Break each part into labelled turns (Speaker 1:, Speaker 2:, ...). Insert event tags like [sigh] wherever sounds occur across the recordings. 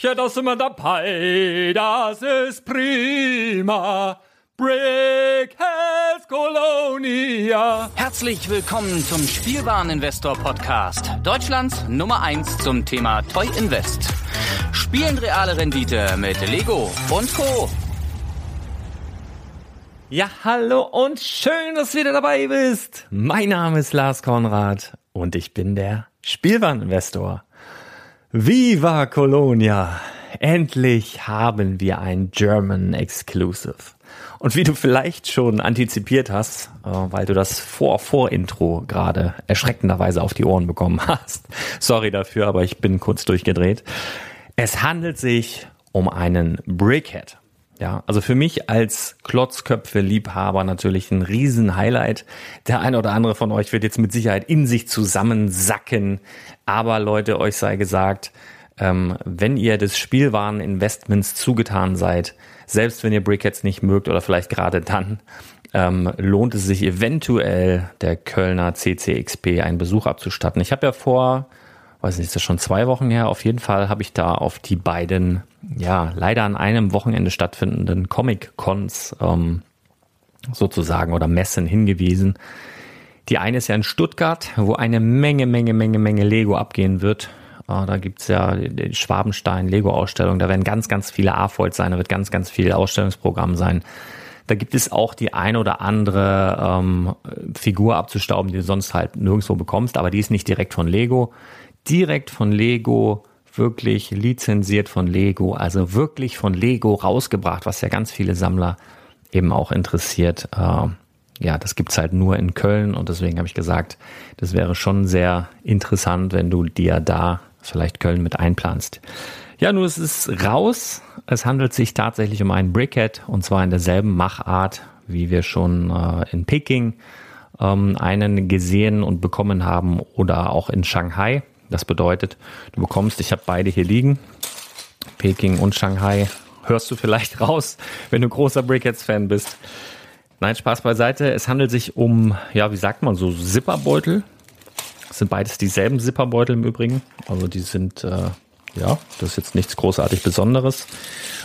Speaker 1: Ja, das sind wir dabei, das ist prima. Brickheads Colonia.
Speaker 2: Herzlich willkommen zum Spielwareninvestor Podcast. Deutschlands Nummer 1 zum Thema Toy Invest. Spielen reale Rendite mit Lego und Co.
Speaker 1: Ja, hallo und schön, dass du wieder dabei bist. Mein Name ist Lars Konrad und ich bin der Spielwareninvestor. Viva Colonia! Endlich haben wir ein German Exclusive. Und wie du vielleicht schon antizipiert hast, äh, weil du das Vor-Vor-Intro gerade erschreckenderweise auf die Ohren bekommen hast. [laughs] Sorry dafür, aber ich bin kurz durchgedreht. Es handelt sich um einen Brickhead. Ja, also für mich als Klotzköpfe-Liebhaber natürlich ein Riesen-Highlight. Der eine oder andere von euch wird jetzt mit Sicherheit in sich zusammensacken. Aber Leute, euch sei gesagt, ähm, wenn ihr des Spielwareninvestments zugetan seid, selbst wenn ihr Brickheads nicht mögt oder vielleicht gerade dann, ähm, lohnt es sich eventuell der Kölner CCXP einen Besuch abzustatten. Ich habe ja vor, weiß nicht, ist das schon zwei Wochen her, auf jeden Fall habe ich da auf die beiden, ja, leider an einem Wochenende stattfindenden Comic-Cons ähm, sozusagen oder Messen hingewiesen. Die eine ist ja in Stuttgart, wo eine Menge, Menge, Menge, Menge Lego abgehen wird. Uh, da gibt's ja die Schwabenstein-Lego-Ausstellung. Da werden ganz, ganz viele A-Foils sein. Da wird ganz, ganz viel Ausstellungsprogramm sein. Da gibt es auch die eine oder andere ähm, Figur abzustauben, die du sonst halt nirgendwo bekommst. Aber die ist nicht direkt von Lego. Direkt von Lego, wirklich lizenziert von Lego. Also wirklich von Lego rausgebracht, was ja ganz viele Sammler eben auch interessiert. Uh, ja, das gibt's halt nur in Köln und deswegen habe ich gesagt, das wäre schon sehr interessant, wenn du dir da vielleicht Köln mit einplanst. Ja, nur es ist raus. Es handelt sich tatsächlich um einen Brickhead und zwar in derselben Machart, wie wir schon äh, in Peking ähm, einen gesehen und bekommen haben oder auch in Shanghai. Das bedeutet, du bekommst, ich habe beide hier liegen, Peking und Shanghai. Hörst du vielleicht [laughs] raus, wenn du großer Brickheads-Fan bist. Nein, Spaß beiseite. Es handelt sich um, ja, wie sagt man so, Zipperbeutel. Das sind beides dieselben Zipperbeutel im Übrigen. Also die sind, äh, ja, das ist jetzt nichts großartig Besonderes.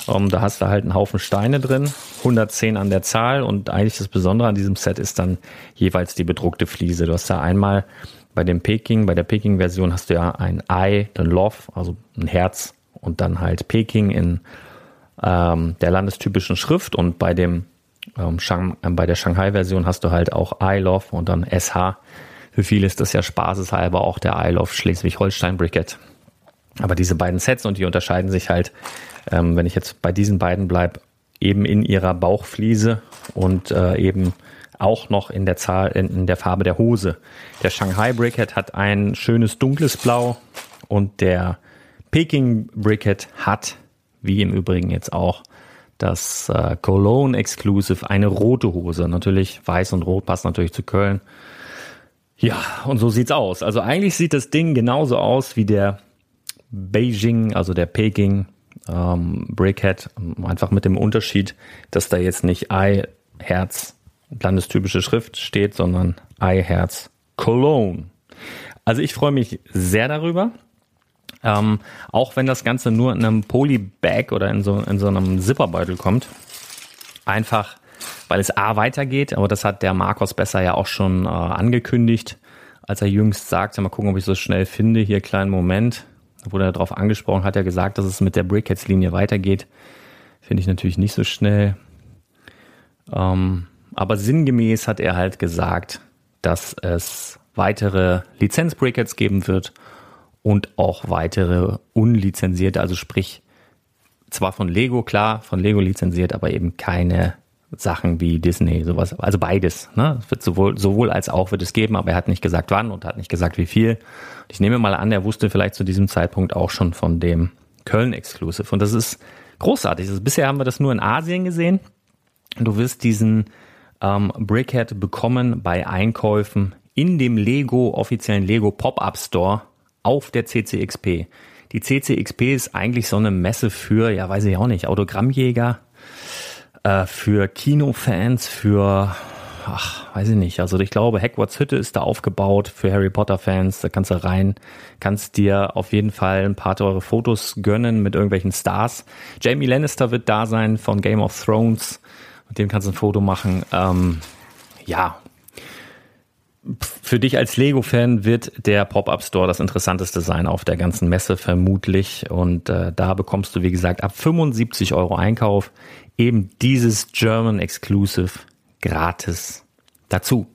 Speaker 1: Ähm, da hast du halt einen Haufen Steine drin, 110 an der Zahl und eigentlich das Besondere an diesem Set ist dann jeweils die bedruckte Fliese. Du hast da einmal bei dem Peking, bei der Peking-Version hast du ja ein Eye, ein Love, also ein Herz und dann halt Peking in ähm, der landestypischen Schrift und bei dem ähm, Shang, äh, bei der Shanghai-Version hast du halt auch I Love und dann SH. Für viele ist das ja spaßeshalber auch der I Love Schleswig-Holstein Bricket. Aber diese beiden Sets und die unterscheiden sich halt, ähm, wenn ich jetzt bei diesen beiden bleibe, eben in ihrer Bauchfliese und äh, eben auch noch in der Zahl, in, der Farbe der Hose. Der Shanghai Bricket hat ein schönes dunkles Blau und der Peking Bricket hat, wie im Übrigen jetzt auch, das äh, Cologne Exclusive, eine rote Hose. Natürlich weiß und rot passt natürlich zu Köln. Ja, und so sieht's aus. Also eigentlich sieht das Ding genauso aus wie der Beijing, also der Peking ähm, Brickhead. Einfach mit dem Unterschied, dass da jetzt nicht Ei, Herz, landestypische Schrift steht, sondern Herz, Cologne. Also ich freue mich sehr darüber. Ähm, auch wenn das Ganze nur in einem Polybag oder in so, in so einem Zipperbeutel kommt. Einfach, weil es A weitergeht, aber das hat der Markus Besser ja auch schon äh, angekündigt, als er jüngst sagte, mal gucken, ob ich so schnell finde, hier kleinen Moment, da wurde er darauf angesprochen, hat er gesagt, dass es mit der Brickheads-Linie weitergeht. Finde ich natürlich nicht so schnell. Ähm, aber sinngemäß hat er halt gesagt, dass es weitere Lizenz-Brickheads geben wird und auch weitere unlizenzierte, also sprich zwar von Lego, klar, von Lego lizenziert, aber eben keine Sachen wie Disney, sowas, also beides. Ne? Es wird sowohl, sowohl als auch wird es geben, aber er hat nicht gesagt wann und hat nicht gesagt wie viel. Ich nehme mal an, er wusste vielleicht zu diesem Zeitpunkt auch schon von dem Köln Exclusive und das ist großartig. Also bisher haben wir das nur in Asien gesehen. Du wirst diesen ähm, Brickhead bekommen bei Einkäufen in dem Lego offiziellen Lego Pop-up Store auf der CCXP. Die CCXP ist eigentlich so eine Messe für, ja weiß ich auch nicht, Autogrammjäger, äh, für Kinofans, für ach, weiß ich nicht. Also ich glaube, Hogwarts Hütte ist da aufgebaut für Harry Potter Fans. Da kannst du rein, kannst dir auf jeden Fall ein paar teure Fotos gönnen mit irgendwelchen Stars. Jamie Lannister wird da sein von Game of Thrones. Mit dem kannst du ein Foto machen. Ähm, ja, für dich als Lego-Fan wird der Pop-Up Store das interessanteste sein auf der ganzen Messe vermutlich. Und äh, da bekommst du, wie gesagt, ab 75 Euro Einkauf eben dieses German Exclusive gratis dazu.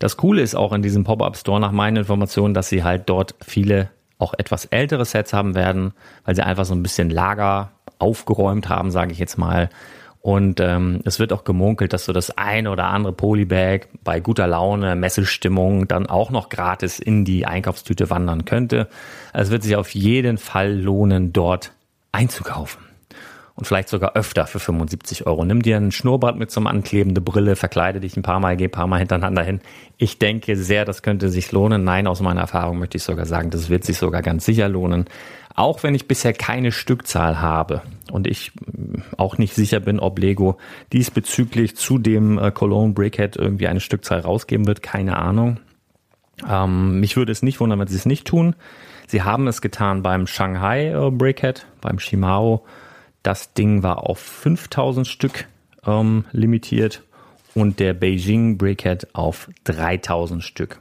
Speaker 1: Das Coole ist auch in diesem Pop-Up Store nach meinen Informationen, dass sie halt dort viele auch etwas ältere Sets haben werden, weil sie einfach so ein bisschen Lager aufgeräumt haben, sage ich jetzt mal, und ähm, es wird auch gemunkelt, dass so das eine oder andere Polybag bei guter Laune, Messestimmung dann auch noch gratis in die Einkaufstüte wandern könnte. Es wird sich auf jeden Fall lohnen, dort einzukaufen. Und vielleicht sogar öfter für 75 Euro. Nimm dir ein Schnurrbart mit zum Anklebende Brille, verkleide dich ein paar Mal, geh ein paar Mal hintereinander hin. Ich denke sehr, das könnte sich lohnen. Nein, aus meiner Erfahrung möchte ich sogar sagen, das wird sich sogar ganz sicher lohnen auch wenn ich bisher keine Stückzahl habe und ich mm, auch nicht sicher bin, ob Lego diesbezüglich zu dem äh, Cologne Brickhead irgendwie eine Stückzahl rausgeben wird, keine Ahnung. Ähm, mich würde es nicht wundern, wenn sie es nicht tun. Sie haben es getan beim Shanghai äh, Brickhead, beim Shimao. Das Ding war auf 5000 Stück ähm, limitiert und der Beijing Brickhead auf 3000 Stück.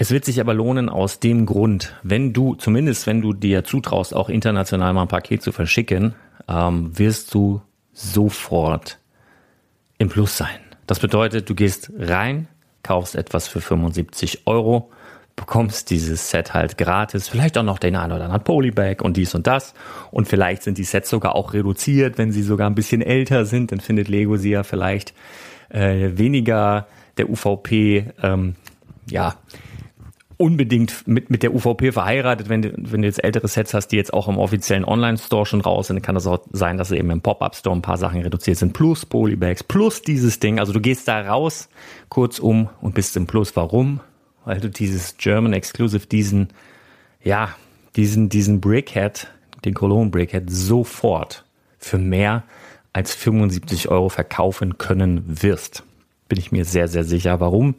Speaker 1: Es wird sich aber lohnen aus dem Grund, wenn du, zumindest wenn du dir zutraust, auch international mal ein Paket zu verschicken, ähm, wirst du sofort im Plus sein. Das bedeutet, du gehst rein, kaufst etwas für 75 Euro, bekommst dieses Set halt gratis, vielleicht auch noch den einen oder anderen Polybag und dies und das. Und vielleicht sind die Sets sogar auch reduziert, wenn sie sogar ein bisschen älter sind, dann findet Lego sie ja vielleicht äh, weniger der UVP, ähm, ja, unbedingt mit, mit der UVP verheiratet. Wenn du, wenn du jetzt ältere Sets hast, die jetzt auch im offiziellen Online-Store schon raus sind, kann das auch sein, dass eben im Pop-Up-Store ein paar Sachen reduziert sind. Plus Polybags, plus dieses Ding. Also du gehst da raus, kurzum, und bist im Plus. Warum? Weil du dieses German Exclusive, diesen, ja, diesen, diesen Brickhead, den Cologne Brickhead, sofort für mehr als 75 Euro verkaufen können wirst. Bin ich mir sehr, sehr sicher. Warum?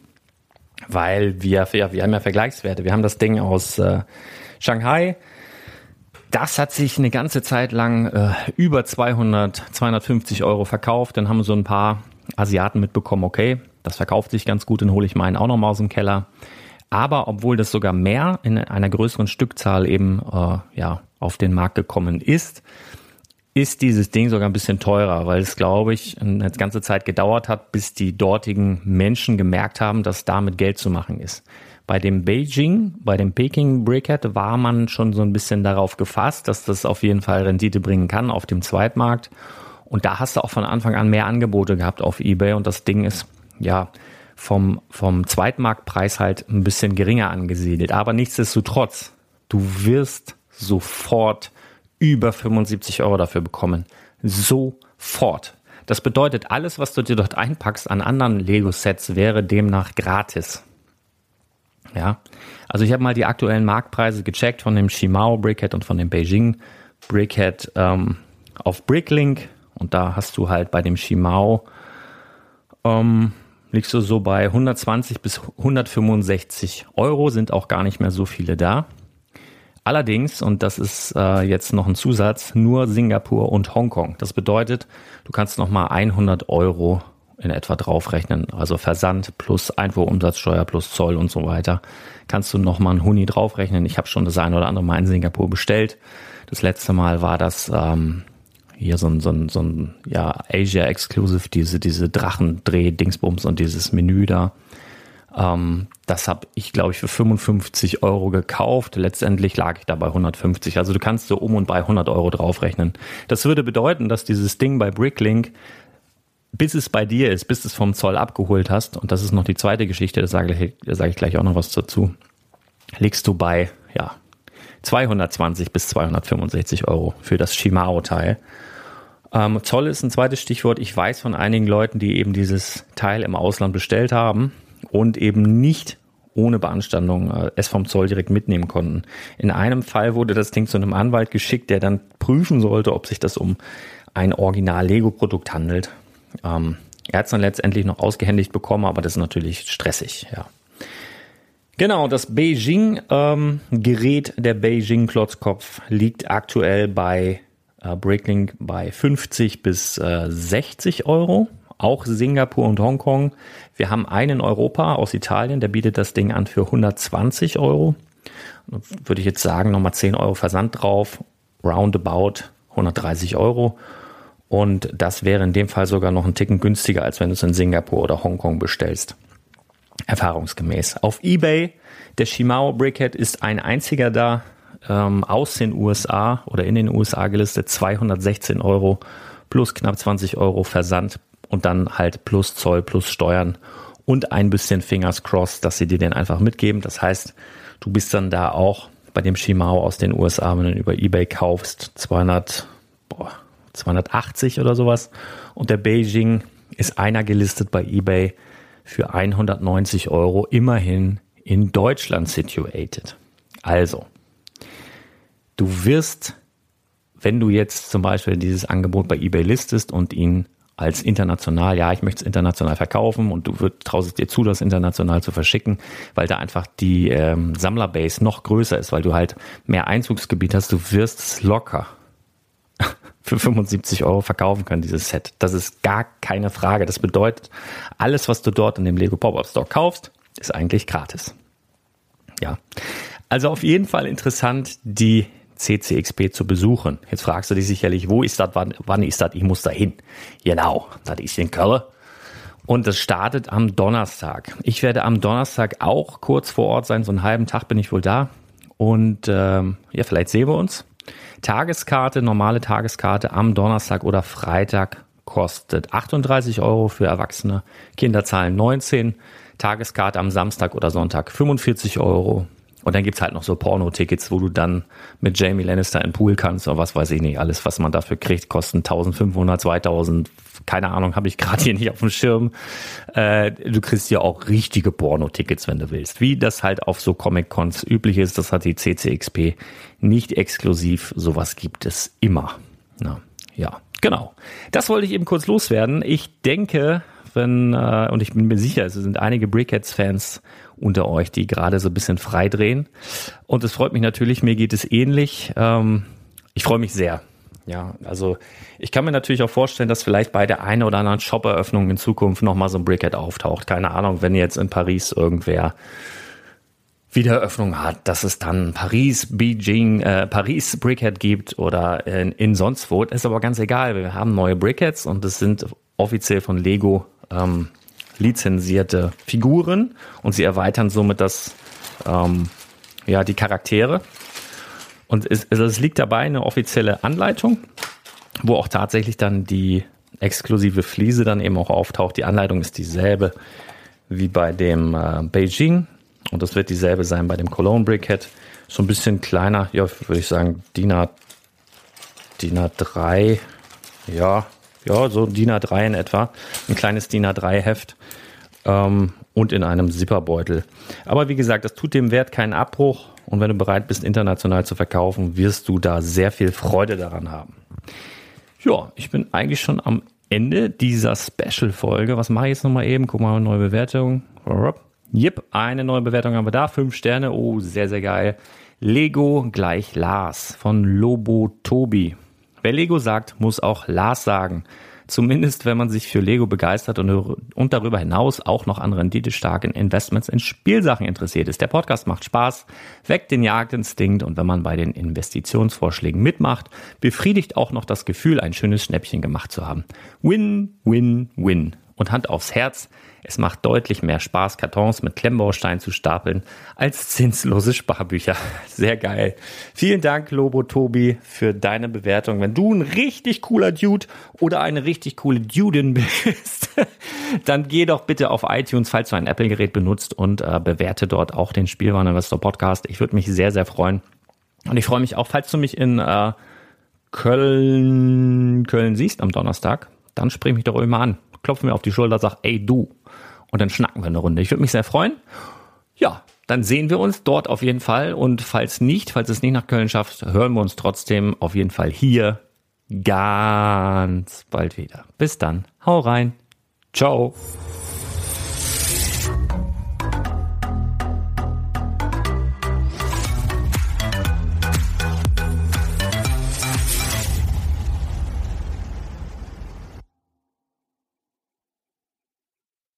Speaker 1: Weil wir, ja, wir haben ja Vergleichswerte. Wir haben das Ding aus äh, Shanghai. Das hat sich eine ganze Zeit lang äh, über 200, 250 Euro verkauft. Dann haben so ein paar Asiaten mitbekommen, okay, das verkauft sich ganz gut, dann hole ich meinen auch nochmal aus dem Keller. Aber obwohl das sogar mehr in einer größeren Stückzahl eben äh, ja, auf den Markt gekommen ist, ist dieses Ding sogar ein bisschen teurer, weil es, glaube ich, eine ganze Zeit gedauert hat, bis die dortigen Menschen gemerkt haben, dass damit Geld zu machen ist. Bei dem Beijing, bei dem Peking Brickhead war man schon so ein bisschen darauf gefasst, dass das auf jeden Fall Rendite bringen kann auf dem Zweitmarkt. Und da hast du auch von Anfang an mehr Angebote gehabt auf eBay und das Ding ist, ja, vom, vom Zweitmarktpreis halt ein bisschen geringer angesiedelt. Aber nichtsdestotrotz, du wirst sofort über 75 Euro dafür bekommen. Sofort. Das bedeutet, alles, was du dir dort einpackst an anderen Lego-Sets, wäre demnach gratis. Ja, also ich habe mal die aktuellen Marktpreise gecheckt von dem Shimao Brickhead und von dem Beijing Brickhead ähm, auf Bricklink und da hast du halt bei dem Shimao ähm, liegst du so bei 120 bis 165 Euro, sind auch gar nicht mehr so viele da. Allerdings, und das ist äh, jetzt noch ein Zusatz, nur Singapur und Hongkong. Das bedeutet, du kannst nochmal 100 Euro in etwa draufrechnen, also Versand plus Einfuhrumsatzsteuer plus Zoll und so weiter. Kannst du nochmal einen Huni draufrechnen. Ich habe schon das eine oder andere Mal in Singapur bestellt. Das letzte Mal war das ähm, hier so ein, so ein, so ein ja, Asia Exclusive, diese, diese Drachendreh-Dingsbums und dieses Menü da. Ähm, das habe ich, glaube ich, für 55 Euro gekauft. Letztendlich lag ich da bei 150. Also du kannst so um und bei 100 Euro draufrechnen. Das würde bedeuten, dass dieses Ding bei Bricklink bis es bei dir ist, bis du es vom Zoll abgeholt hast, und das ist noch die zweite Geschichte, da sage, da sage ich gleich auch noch was dazu, liegst du bei, ja, 220 bis 265 Euro für das Shimao-Teil. Ähm, Zoll ist ein zweites Stichwort. Ich weiß von einigen Leuten, die eben dieses Teil im Ausland bestellt haben und eben nicht ohne Beanstandung äh, es vom Zoll direkt mitnehmen konnten. In einem Fall wurde das Ding zu einem Anwalt geschickt, der dann prüfen sollte, ob sich das um ein Original-Lego-Produkt handelt. Ähm, Er hat es dann letztendlich noch ausgehändigt bekommen, aber das ist natürlich stressig, ja. Genau, das Beijing-Gerät, ähm, der Beijing-Klotzkopf, liegt aktuell bei äh, Breaklink bei 50 bis äh, 60 Euro. Auch Singapur und Hongkong. Wir haben einen in Europa aus Italien, der bietet das Ding an für 120 Euro. Würde ich jetzt sagen, nochmal 10 Euro Versand drauf. Roundabout 130 Euro. Und das wäre in dem Fall sogar noch ein Ticken günstiger, als wenn du es in Singapur oder Hongkong bestellst. Erfahrungsgemäß. Auf eBay, der Shimao Brickhead ist ein einziger da ähm, aus den USA oder in den USA gelistet, 216 Euro plus knapp 20 Euro Versand und dann halt plus Zoll plus Steuern und ein bisschen Fingers crossed, dass sie dir den einfach mitgeben. Das heißt, du bist dann da auch bei dem Shimao aus den USA, wenn du über eBay kaufst, 200, boah, 280 oder sowas. Und der Beijing ist einer gelistet bei eBay für 190 Euro, immerhin in Deutschland situated. Also, du wirst, wenn du jetzt zum Beispiel dieses Angebot bei eBay listest und ihn als international, ja, ich möchte es international verkaufen und du wird, traust es dir zu, das international zu verschicken, weil da einfach die ähm, Sammlerbase noch größer ist, weil du halt mehr Einzugsgebiet hast, du wirst es locker [laughs] für 75 Euro verkaufen können, dieses Set. Das ist gar keine Frage. Das bedeutet, alles, was du dort in dem Lego Pop-Up Store kaufst, ist eigentlich gratis. Ja. Also auf jeden Fall interessant, die CCXP zu besuchen. Jetzt fragst du dich sicherlich, wo ist das, wann, wann ist das? Ich muss da hin. Genau, das ist in Köln. Und es startet am Donnerstag. Ich werde am Donnerstag auch kurz vor Ort sein, so einen halben Tag bin ich wohl da. Und ähm, ja, vielleicht sehen wir uns. Tageskarte, normale Tageskarte am Donnerstag oder Freitag kostet 38 Euro für Erwachsene. Kinder zahlen 19. Tageskarte am Samstag oder Sonntag 45 Euro. Und dann gibt's halt noch so Porno-Tickets, wo du dann mit Jamie Lannister in Pool kannst oder was weiß ich nicht. Alles, was man dafür kriegt, kosten 1500, 2000, keine Ahnung, habe ich gerade hier nicht auf dem Schirm. Äh, du kriegst ja auch richtige Porno-Tickets, wenn du willst. Wie das halt auf so Comic-Cons üblich ist, das hat die CCXP nicht exklusiv. Sowas gibt es immer. Na, ja, genau. Das wollte ich eben kurz loswerden. Ich denke, wenn, äh, und ich bin mir sicher, es sind einige Brickheads-Fans unter euch, die gerade so ein bisschen freidrehen. Und es freut mich natürlich, mir geht es ähnlich. Ähm, ich freue mich sehr. Ja, also ich kann mir natürlich auch vorstellen, dass vielleicht bei der einen oder anderen Shop-Eröffnung in Zukunft nochmal so ein Brickhead auftaucht. Keine Ahnung, wenn jetzt in Paris irgendwer Wiedereröffnung hat, dass es dann Paris, Beijing, äh, Paris Brickhead gibt oder in, in sonst wo. ist aber ganz egal. Wir haben neue Brickheads und es sind offiziell von Lego ähm, lizenzierte Figuren und sie erweitern somit das, ähm, ja, die Charaktere. Und es, also es liegt dabei eine offizielle Anleitung, wo auch tatsächlich dann die exklusive Fliese dann eben auch auftaucht. Die Anleitung ist dieselbe wie bei dem äh, Beijing und das wird dieselbe sein bei dem Cologne Brickhead. So ein bisschen kleiner, ja, würde ich sagen, DIN, A, DIN A3, ja, ja, so DIN A3 in etwa, ein kleines DIN A3-Heft ähm, und in einem Zipperbeutel. Aber wie gesagt, das tut dem Wert keinen Abbruch und wenn du bereit bist, international zu verkaufen, wirst du da sehr viel Freude daran haben. Ja, ich bin eigentlich schon am Ende dieser Special-Folge. Was mache ich jetzt nochmal eben? Guck mal, neue Bewertung. Jip, eine neue Bewertung haben wir da. Fünf Sterne. Oh, sehr, sehr geil. Lego gleich Lars von Lobo Tobi. Wer Lego sagt, muss auch Lars sagen. Zumindest wenn man sich für Lego begeistert und, und darüber hinaus auch noch an renditestarken Investments in Spielsachen interessiert ist. Der Podcast macht Spaß, weckt den Jagdinstinkt und wenn man bei den Investitionsvorschlägen mitmacht, befriedigt auch noch das Gefühl, ein schönes Schnäppchen gemacht zu haben. Win, win, win. Und Hand aufs Herz, es macht deutlich mehr Spaß, Kartons mit Klemmbausteinen zu stapeln, als zinslose Sparbücher. [laughs] Sehr geil. Vielen Dank, Lobo Tobi, für deine Bewertung. Wenn du ein richtig cooler Dude oder eine richtig coole Dudin [laughs] bist, dann geh doch bitte auf iTunes, falls du ein Apple-Gerät benutzt und äh, bewerte dort auch den Spielwareninvestor Podcast. Ich würde mich sehr, sehr freuen. Und ich freue mich auch, falls du mich in äh, Köln, Köln siehst am Donnerstag, dann sprich mich doch immer an. Klopf mir auf die Schulter, sag, ey du, und dann schnacken wir eine Runde. Ich würde mich sehr freuen. Ja, dann sehen wir uns dort auf jeden Fall. Und falls nicht, falls es nicht nach Köln schafft, hören wir uns trotzdem auf jeden Fall hier ganz bald wieder. Bis dann. Hau rein. Ciao.